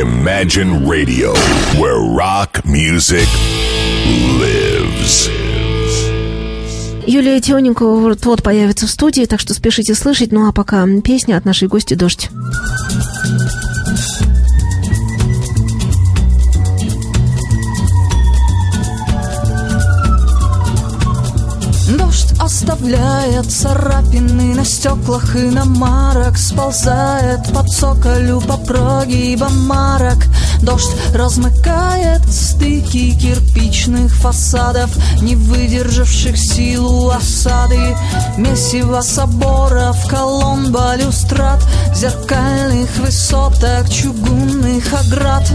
Imagine Radio, where rock music lives. Юлия Тионенкова вот-вот появится в студии, так что спешите слышать. Ну а пока песня от нашей гости «Дождь». Оставляет царапины на стеклах и на марок Сползает по цоколю по прогибам марок. Дождь размыкает стыки кирпичных фасадов Не выдержавших силу осады. Месиво соборов, колонн, балюстрат Зеркальных высоток, чугунных оград.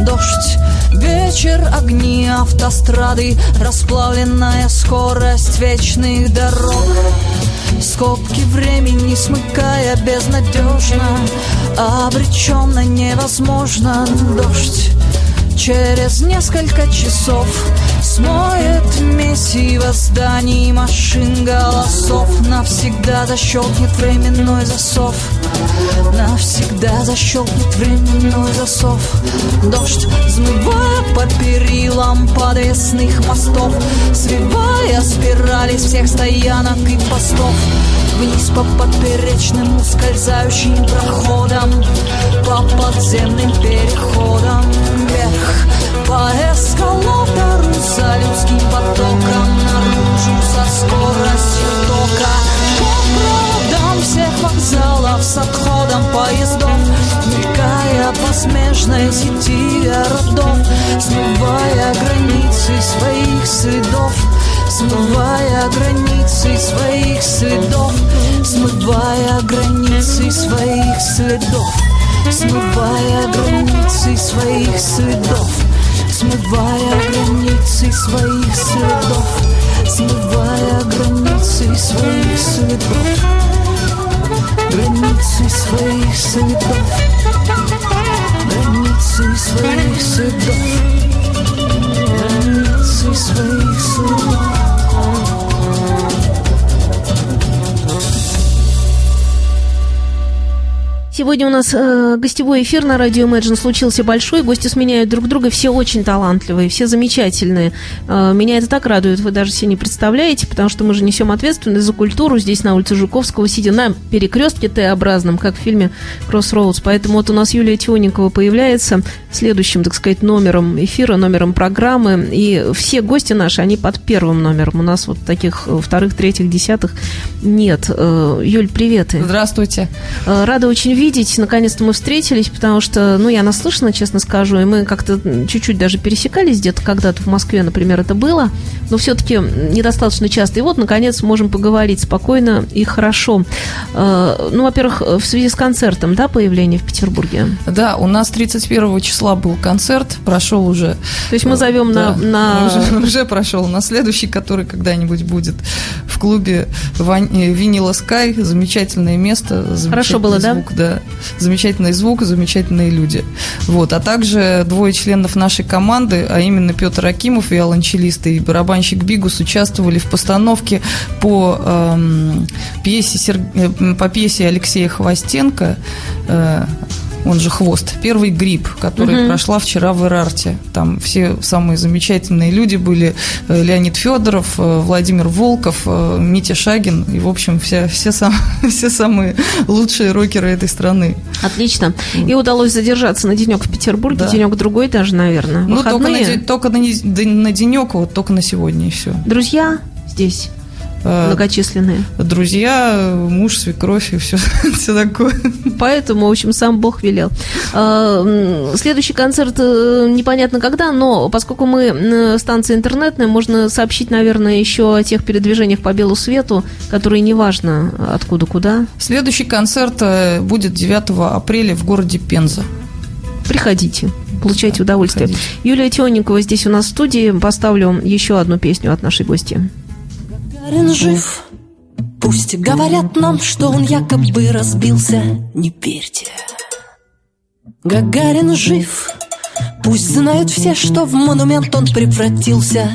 Дождь, вечер, огни автострады Расплавленная скорость вечных дорог. Скобки времени смыкая безнадежно Обреченно невозможно. Дождь Через несколько часов Смоет месиво зданий машин голосов. Навсегда защелкнет временной засов. Навсегда защелкнет временной засов. Дождь, взмывая по перилам подвесных мостов Свивая спирали всех стоянок и постов Вниз по поперечным ускользающим проходам По подземным переходам. Вверх по эскалатору за людским потоком Наружу со скоростью тока. По проводам всех вокзалов с отходом поездов Мелькая по смежной сети городов Смывая границы своих следов Смывая границы своих следов Смывая границы своих следов Смывая границы своих следов Смывая границы своих следов Смывая границы своих следов Границы своих следов Границы своих следов Границы своих следов Oh. Сегодня у нас э, гостевой эфир на радио Imagine случился большой. Гости сменяют друг друга, все очень талантливые, все замечательные. Э, меня это так радует, вы даже себе не представляете, потому что мы же несем ответственность за культуру здесь на улице Жуковского, сидя на перекрестке Т-образном, как в фильме Crossroads. Поэтому вот у нас Юлия Тионикова появляется следующим, так сказать, номером эфира, номером программы. И все гости наши, они под первым номером. У нас вот таких вторых, третьих, десятых нет. Э, Юль, привет. Здравствуйте. Рада очень видеть. Наконец-то мы встретились, потому что, ну, я наслышана, честно скажу, и мы как-то чуть-чуть даже пересекались где-то когда-то в Москве, например, это было, но все-таки недостаточно часто. И вот, наконец, можем поговорить спокойно и хорошо. Ну, во-первых, в связи с концертом, да, появление в Петербурге? Да, у нас 31 числа был концерт, прошел уже. То есть мы зовем да, на... на... Уже, уже прошел. На следующий, который когда-нибудь будет в клубе Винила Скай. Замечательное место. Хорошо было, звук, да? да, замечательный звук, замечательные люди. Вот, а также двое членов нашей команды, а именно Петр Акимов, виолончелист и барабанщик Бигус, участвовали в постановке по, эм, пьесе, Сер... по пьесе Алексея Хвостенко э, он же хвост. Первый грипп, который угу. прошла вчера в Ирарте. Там все самые замечательные люди были. Леонид Федоров, Владимир Волков, Митя Шагин. И, в общем, все, все, сам, все самые лучшие рокеры этой страны. Отлично. И удалось задержаться на денек в Петербурге, да. денек другой даже, наверное. Ну, Выходные. только на, только на, на денек, вот только на сегодня и все. Друзья здесь? Многочисленные. Друзья, муж, свекровь и все, все такое. Поэтому, в общем, сам Бог велел. Следующий концерт непонятно когда, но поскольку мы станция интернетная, можно сообщить, наверное, еще о тех передвижениях по белу свету, которые неважно откуда куда. Следующий концерт будет 9 апреля в городе Пенза. Приходите получайте удовольствие. Юлия Тионикова здесь у нас в студии. Поставлю еще одну песню от нашей гости. Гагарин жив. Пусть говорят нам, что он якобы разбился, не верьте. Гагарин жив. Пусть знают все, что в монумент он превратился.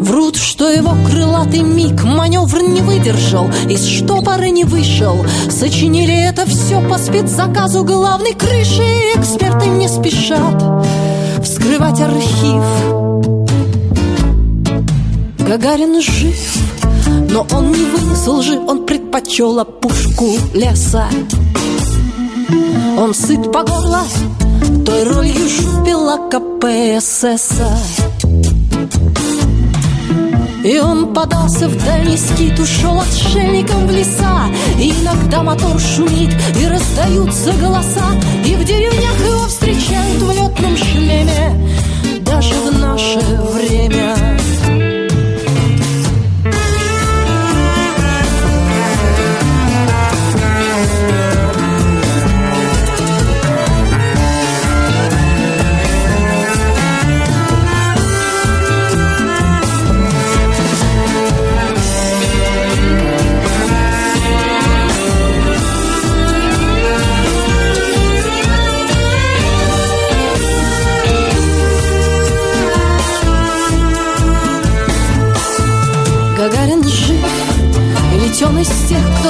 Врут, что его крылатый миг маневр не выдержал Из штопора не вышел Сочинили это все по спецзаказу главной крыши Эксперты не спешат вскрывать архив Гагарин жив, но он не вынес лжи Он предпочел опушку леса. Он сыт по горло той ролью жупила КПССа и он подался в дальний скит, ушел отшельником в леса. И иногда мотор шумит, и раздаются голоса. И в деревнях его встречают в летном шлеме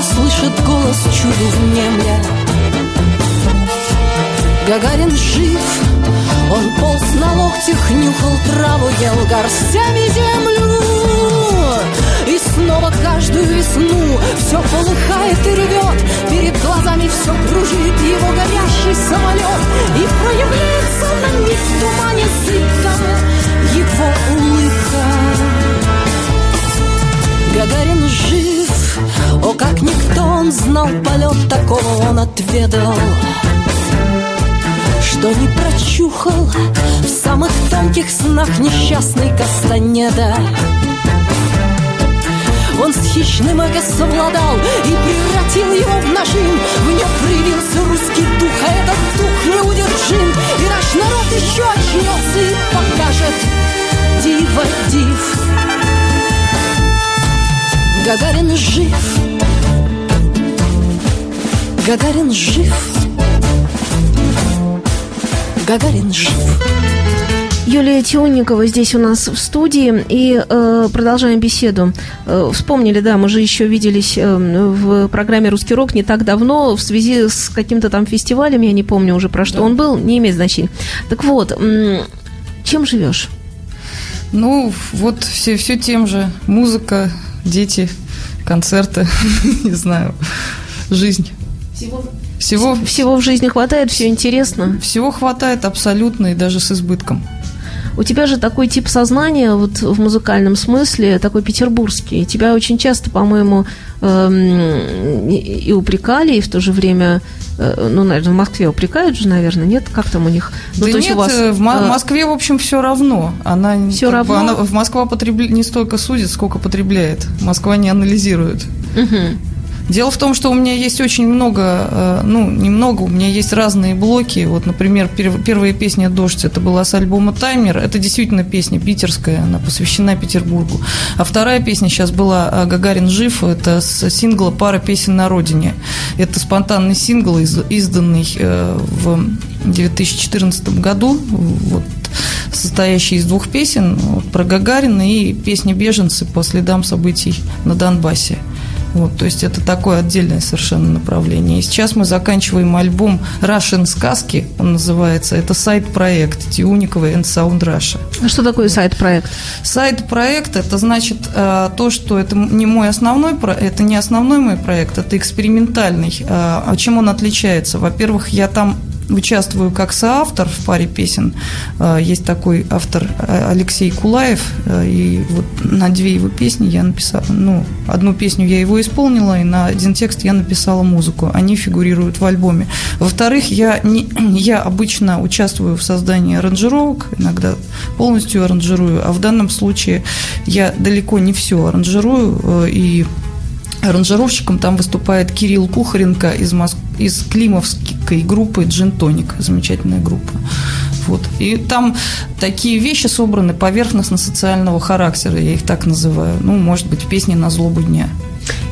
слышит голос чуду внемля Гагарин жив, он полз на локтях, нюхал траву, ел горстями землю. И снова каждую весну все полыхает и ревет Перед глазами все кружит его горящий самолет И проявляется на миг в тумане зыбком его улыбка. Гагарин жив, о, как никто он знал полет, такого он отведал Что не прочухал в самых тонких снах несчастный Кастанеда. Он с хищным эго совладал и превратил его в нажим. В нем проявился русский дух, а этот дух неудержим. И наш народ еще очнется и покажет диво див Гагарин жив Гагарин жив. Гагарин жив. Юлия Тионникова здесь у нас в студии и э, продолжаем беседу. Э, вспомнили, да, мы же еще виделись э, в программе «Русский рок» не так давно в связи с каким-то там фестивалем, я не помню уже про что да. он был, не имеет значения. Так вот, э, чем живешь? Ну, вот все, все тем же. Музыка, дети, концерты, не знаю, жизнь. Всего, всего, всего в жизни хватает, все интересно. Всего хватает абсолютно и даже с избытком. У тебя же такой тип сознания вот в музыкальном смысле, такой петербургский. Тебя очень часто, по-моему, эм, и упрекали, и в то же время, ну, наверное, в Москве упрекают же, наверное, нет? Как там у них? Ну, да нет, вас, в э, Москве, в общем, все равно. Она, все равно? Бы, она, в Москва потребля... не столько судит, сколько потребляет. Москва не анализирует. Угу. Дело в том, что у меня есть очень много, э, ну, немного, у меня есть разные блоки. Вот, например, первая песня «Дождь» это была с альбома «Таймер». Это действительно песня питерская, она посвящена Петербургу. А вторая песня сейчас была э, «Гагарин жив», это с сингла «Пара песен на родине». Это спонтанный сингл, изданный э, в 2014 году, вот, состоящий из двух песен вот, про Гагарина и песни «Беженцы» по следам событий на Донбассе. Вот, то есть это такое отдельное совершенно направление. И сейчас мы заканчиваем альбом Russian сказки, он называется. Это сайт-проект Тиуникова and Sound Russia. А что такое сайт-проект? Сайт-проект это значит э, то, что это не мой основной это не основной мой проект, это экспериментальный. Э, а чем он отличается? Во-первых, я там участвую как соавтор в паре песен. Э, есть такой автор э, Алексей Кулаев, э, и вот на две его песни я написала, ну, одну песню я его исполнила, и на один текст я написала музыку. Они фигурируют в альбоме. Во-вторых, я, не, я обычно участвую в создании аранжировок, иногда полностью аранжирую, а в данном случае я далеко не все аранжирую, и Аранжировщиком там выступает Кирилл Кухаренко из, Моск... из климовской группы Джин Тоник. Замечательная группа. Вот. И там такие вещи собраны поверхностно-социального характера, я их так называю. Ну, может быть, в песне «На злобу дня».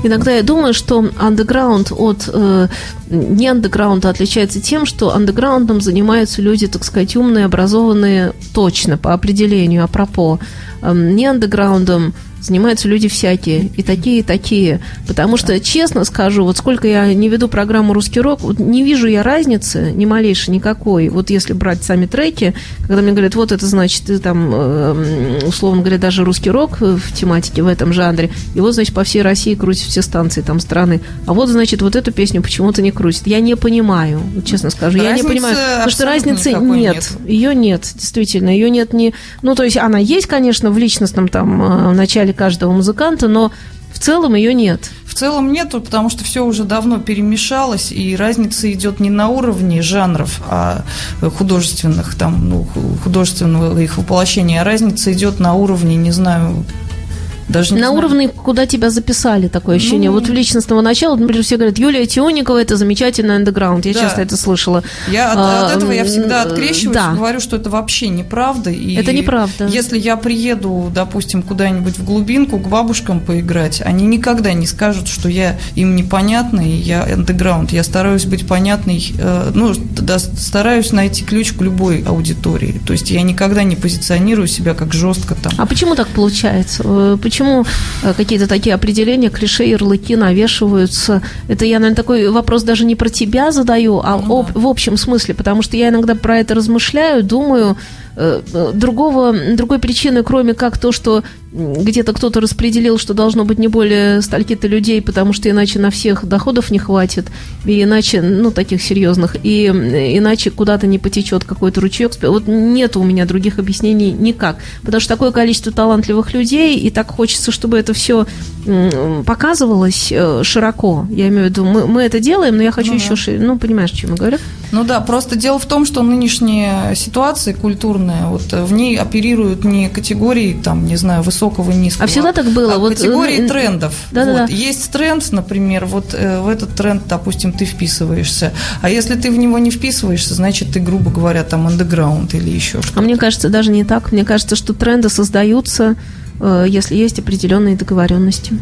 Иногда я думаю, что андеграунд от э, не андеграунда отличается тем, что андеграундом занимаются люди, так сказать, умные, образованные точно по определению, апропо. Эм, не андеграундом занимаются люди всякие, и такие, и такие. Потому что, честно скажу, вот сколько я не веду программу «Русский рок», вот не вижу я разницы, ни малейшей никакой. Вот если брать сами треки, когда мне говорят, вот это значит, ты там, э, условно говоря, даже «Русский рок» в тематике, в этом жанре, вот, значит, по всей России крутят все станции там страны. А вот, значит, вот эту песню почему-то не крутят. Я не понимаю, честно скажу. я не понимаю, потому что разницы нет, нет. Ее нет, действительно. Ее нет ни... Ну, то есть она есть, конечно, в личностном там э, начале начале каждого музыканта, но в целом ее нет. В целом нету, потому что все уже давно перемешалось, и разница идет не на уровне жанров, а художественных, там, ну, художественного их воплощения, а разница идет на уровне, не знаю, даже на знаю. уровне, куда тебя записали, такое ощущение. Ну, вот в личностного начала, например, все говорят, Юлия Тионикова – это замечательный андеграунд. Я да. часто это слышала. Я от, а, от этого я всегда открещиваюсь, да. говорю, что это вообще неправда. И это неправда. Если я приеду, допустим, куда-нибудь в глубинку к бабушкам поиграть, они никогда не скажут, что я им непонятна, и я андеграунд. Я стараюсь быть понятной, э, ну, да, стараюсь найти ключ к любой аудитории. То есть я никогда не позиционирую себя как жестко там. А почему так получается? Э, почему почему э, какие-то такие определения, клише, ярлыки навешиваются? Это я, наверное, такой вопрос даже не про тебя задаю, а ну, об, в общем смысле, потому что я иногда про это размышляю, думаю, другого, другой причины, кроме как то, что где-то кто-то распределил, что должно быть не более стольки-то людей, потому что иначе на всех доходов не хватит, и иначе, ну, таких серьезных, и иначе куда-то не потечет какой-то ручеек. Вот нет у меня других объяснений никак, потому что такое количество талантливых людей, и так хочется, чтобы это все показывалось э, широко. Я имею в виду, мы, мы это делаем, но я хочу ну, еще, да. ну, понимаешь, о чем я говорю? Ну да, просто дело в том, что нынешняя ситуация культурная, вот э, в ней оперируют не категории, там, не знаю, высокого, низкого. А всегда так было? А вот, категории трендов. Да, вот. да, да. Есть тренд, например, вот в этот тренд, допустим, ты вписываешься. А если ты в него не вписываешься, значит, ты, грубо говоря, там, андеграунд или еще что-то. А мне кажется, даже не так. Мне кажется, что тренды создаются если есть определенные договоренности.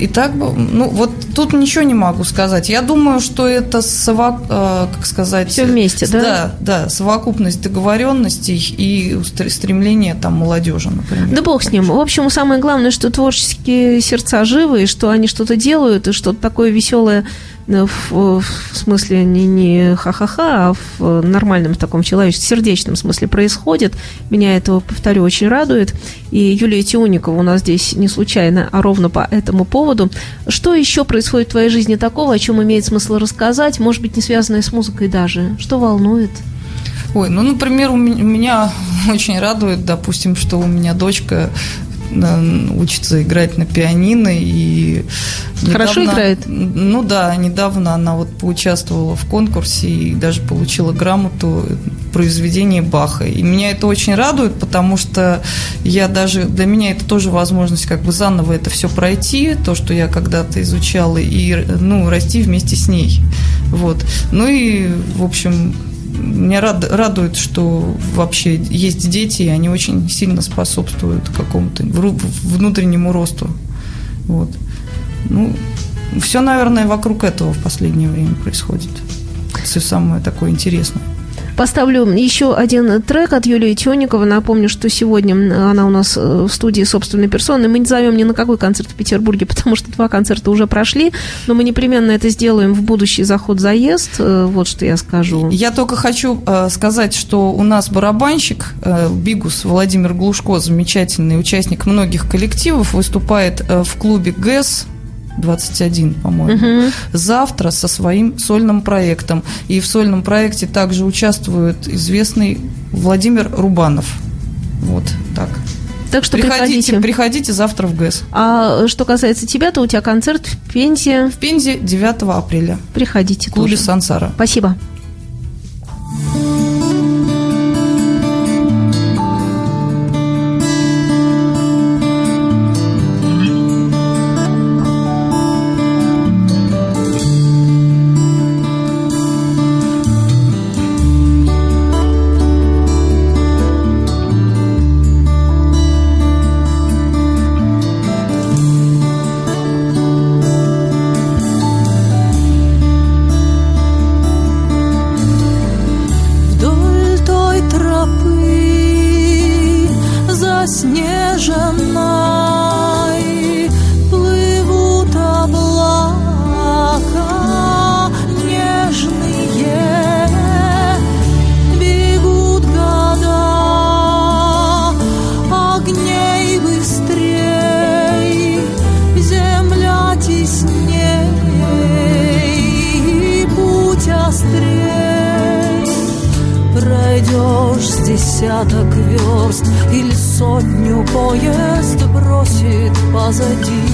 Итак, ну вот тут ничего не могу сказать. Я думаю, что это совок, э, как сказать, все вместе, да? Да, да, совокупность договоренностей и стремление там молодежи, например. Да бог с ним. В общем, самое главное, что творческие сердца живы, и что они что-то делают, и что-то такое веселое Э, в, в смысле не, не ха-ха-ха, а в нормальном таком человеческом, сердечном смысле происходит. Меня это, повторю, очень радует. И Юлия Тионикова у нас здесь не случайно, а ровно по этому поводу. Что еще происходит в твоей жизни такого, о чем имеет смысл рассказать, может быть, не связанное с музыкой даже? Что волнует? Ой, ну, например, у меня очень радует, допустим, что у меня дочка учится играть на пианино и Хорошо недавно, играет? Ну да, недавно она вот поучаствовала в конкурсе и даже получила грамоту произведения Баха. И меня это очень радует, потому что я даже для меня это тоже возможность как бы заново это все пройти, то, что я когда-то изучала, и ну, расти вместе с ней. Вот. Ну и, в общем, меня рад, радует, что вообще есть дети, и они очень сильно способствуют какому-то внутреннему росту. Вот. Ну, все, наверное, вокруг этого в последнее время происходит. Все самое такое интересное. Поставлю еще один трек от Юлии Тёниковой. Напомню, что сегодня она у нас э, в студии собственной персоны. Мы не зовем ни на какой концерт в Петербурге, потому что два концерта уже прошли, но мы непременно это сделаем в будущий заход-заезд. Э, вот что я скажу. Я только хочу э, сказать, что у нас барабанщик Бигус Владимир Глушко, замечательный участник многих коллективов, выступает в клубе ГЭС 21, по-моему, угу. завтра со своим сольным проектом. И в сольном проекте также участвует известный Владимир Рубанов. Вот так. Так что приходите, приходите. Приходите завтра в ГЭС. А что касается тебя, то у тебя концерт в Пензе. В Пензе 9 апреля. Приходите. В клубе тоже. Сансара. Спасибо. Заснеженной плывут облака нежные, бегут года. Огней быстрей, земля тесней, путь острей. Пройдешь с десяток верст или сотню поезд бросит позади.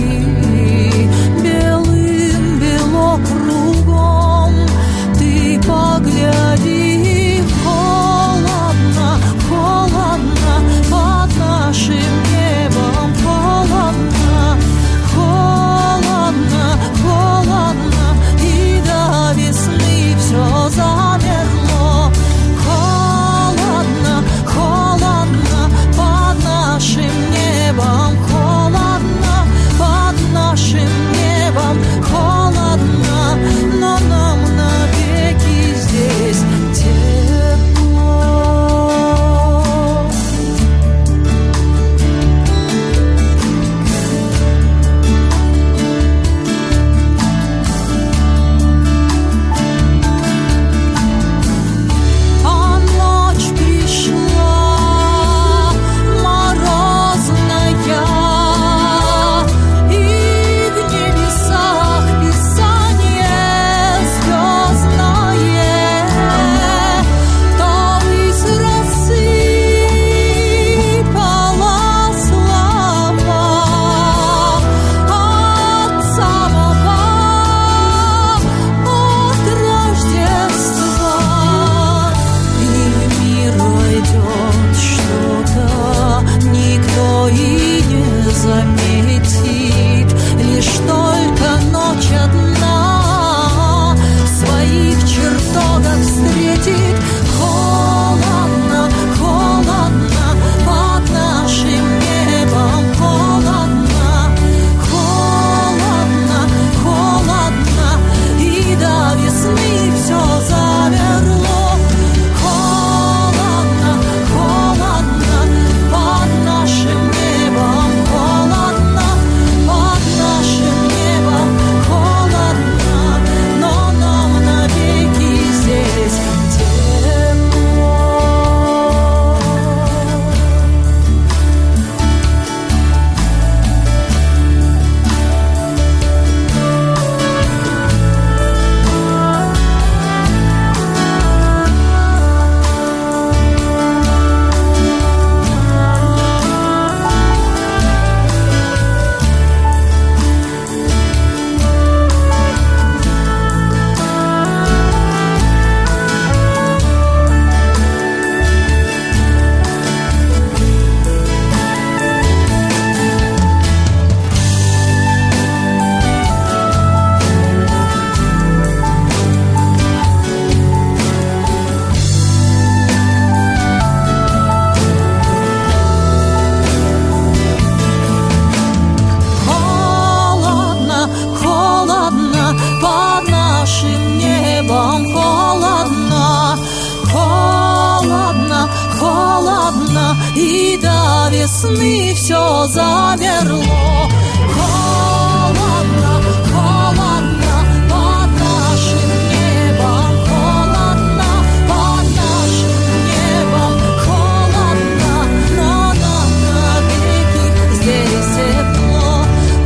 И до весны все замерло. Холодно, холодно под нашим небом, холодно под нашим небом, холодно, но нам навеки здесь тепло.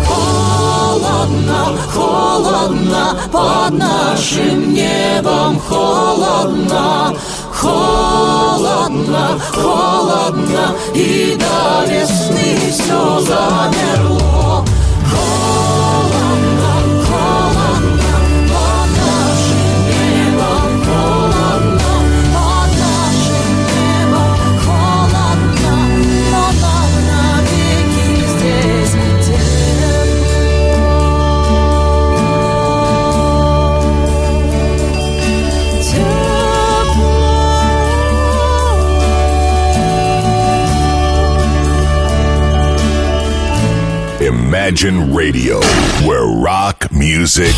Холодно, холодно под нашим небом, холодно, холодно, холодно, и до весны все замерло. Radio, where rock music.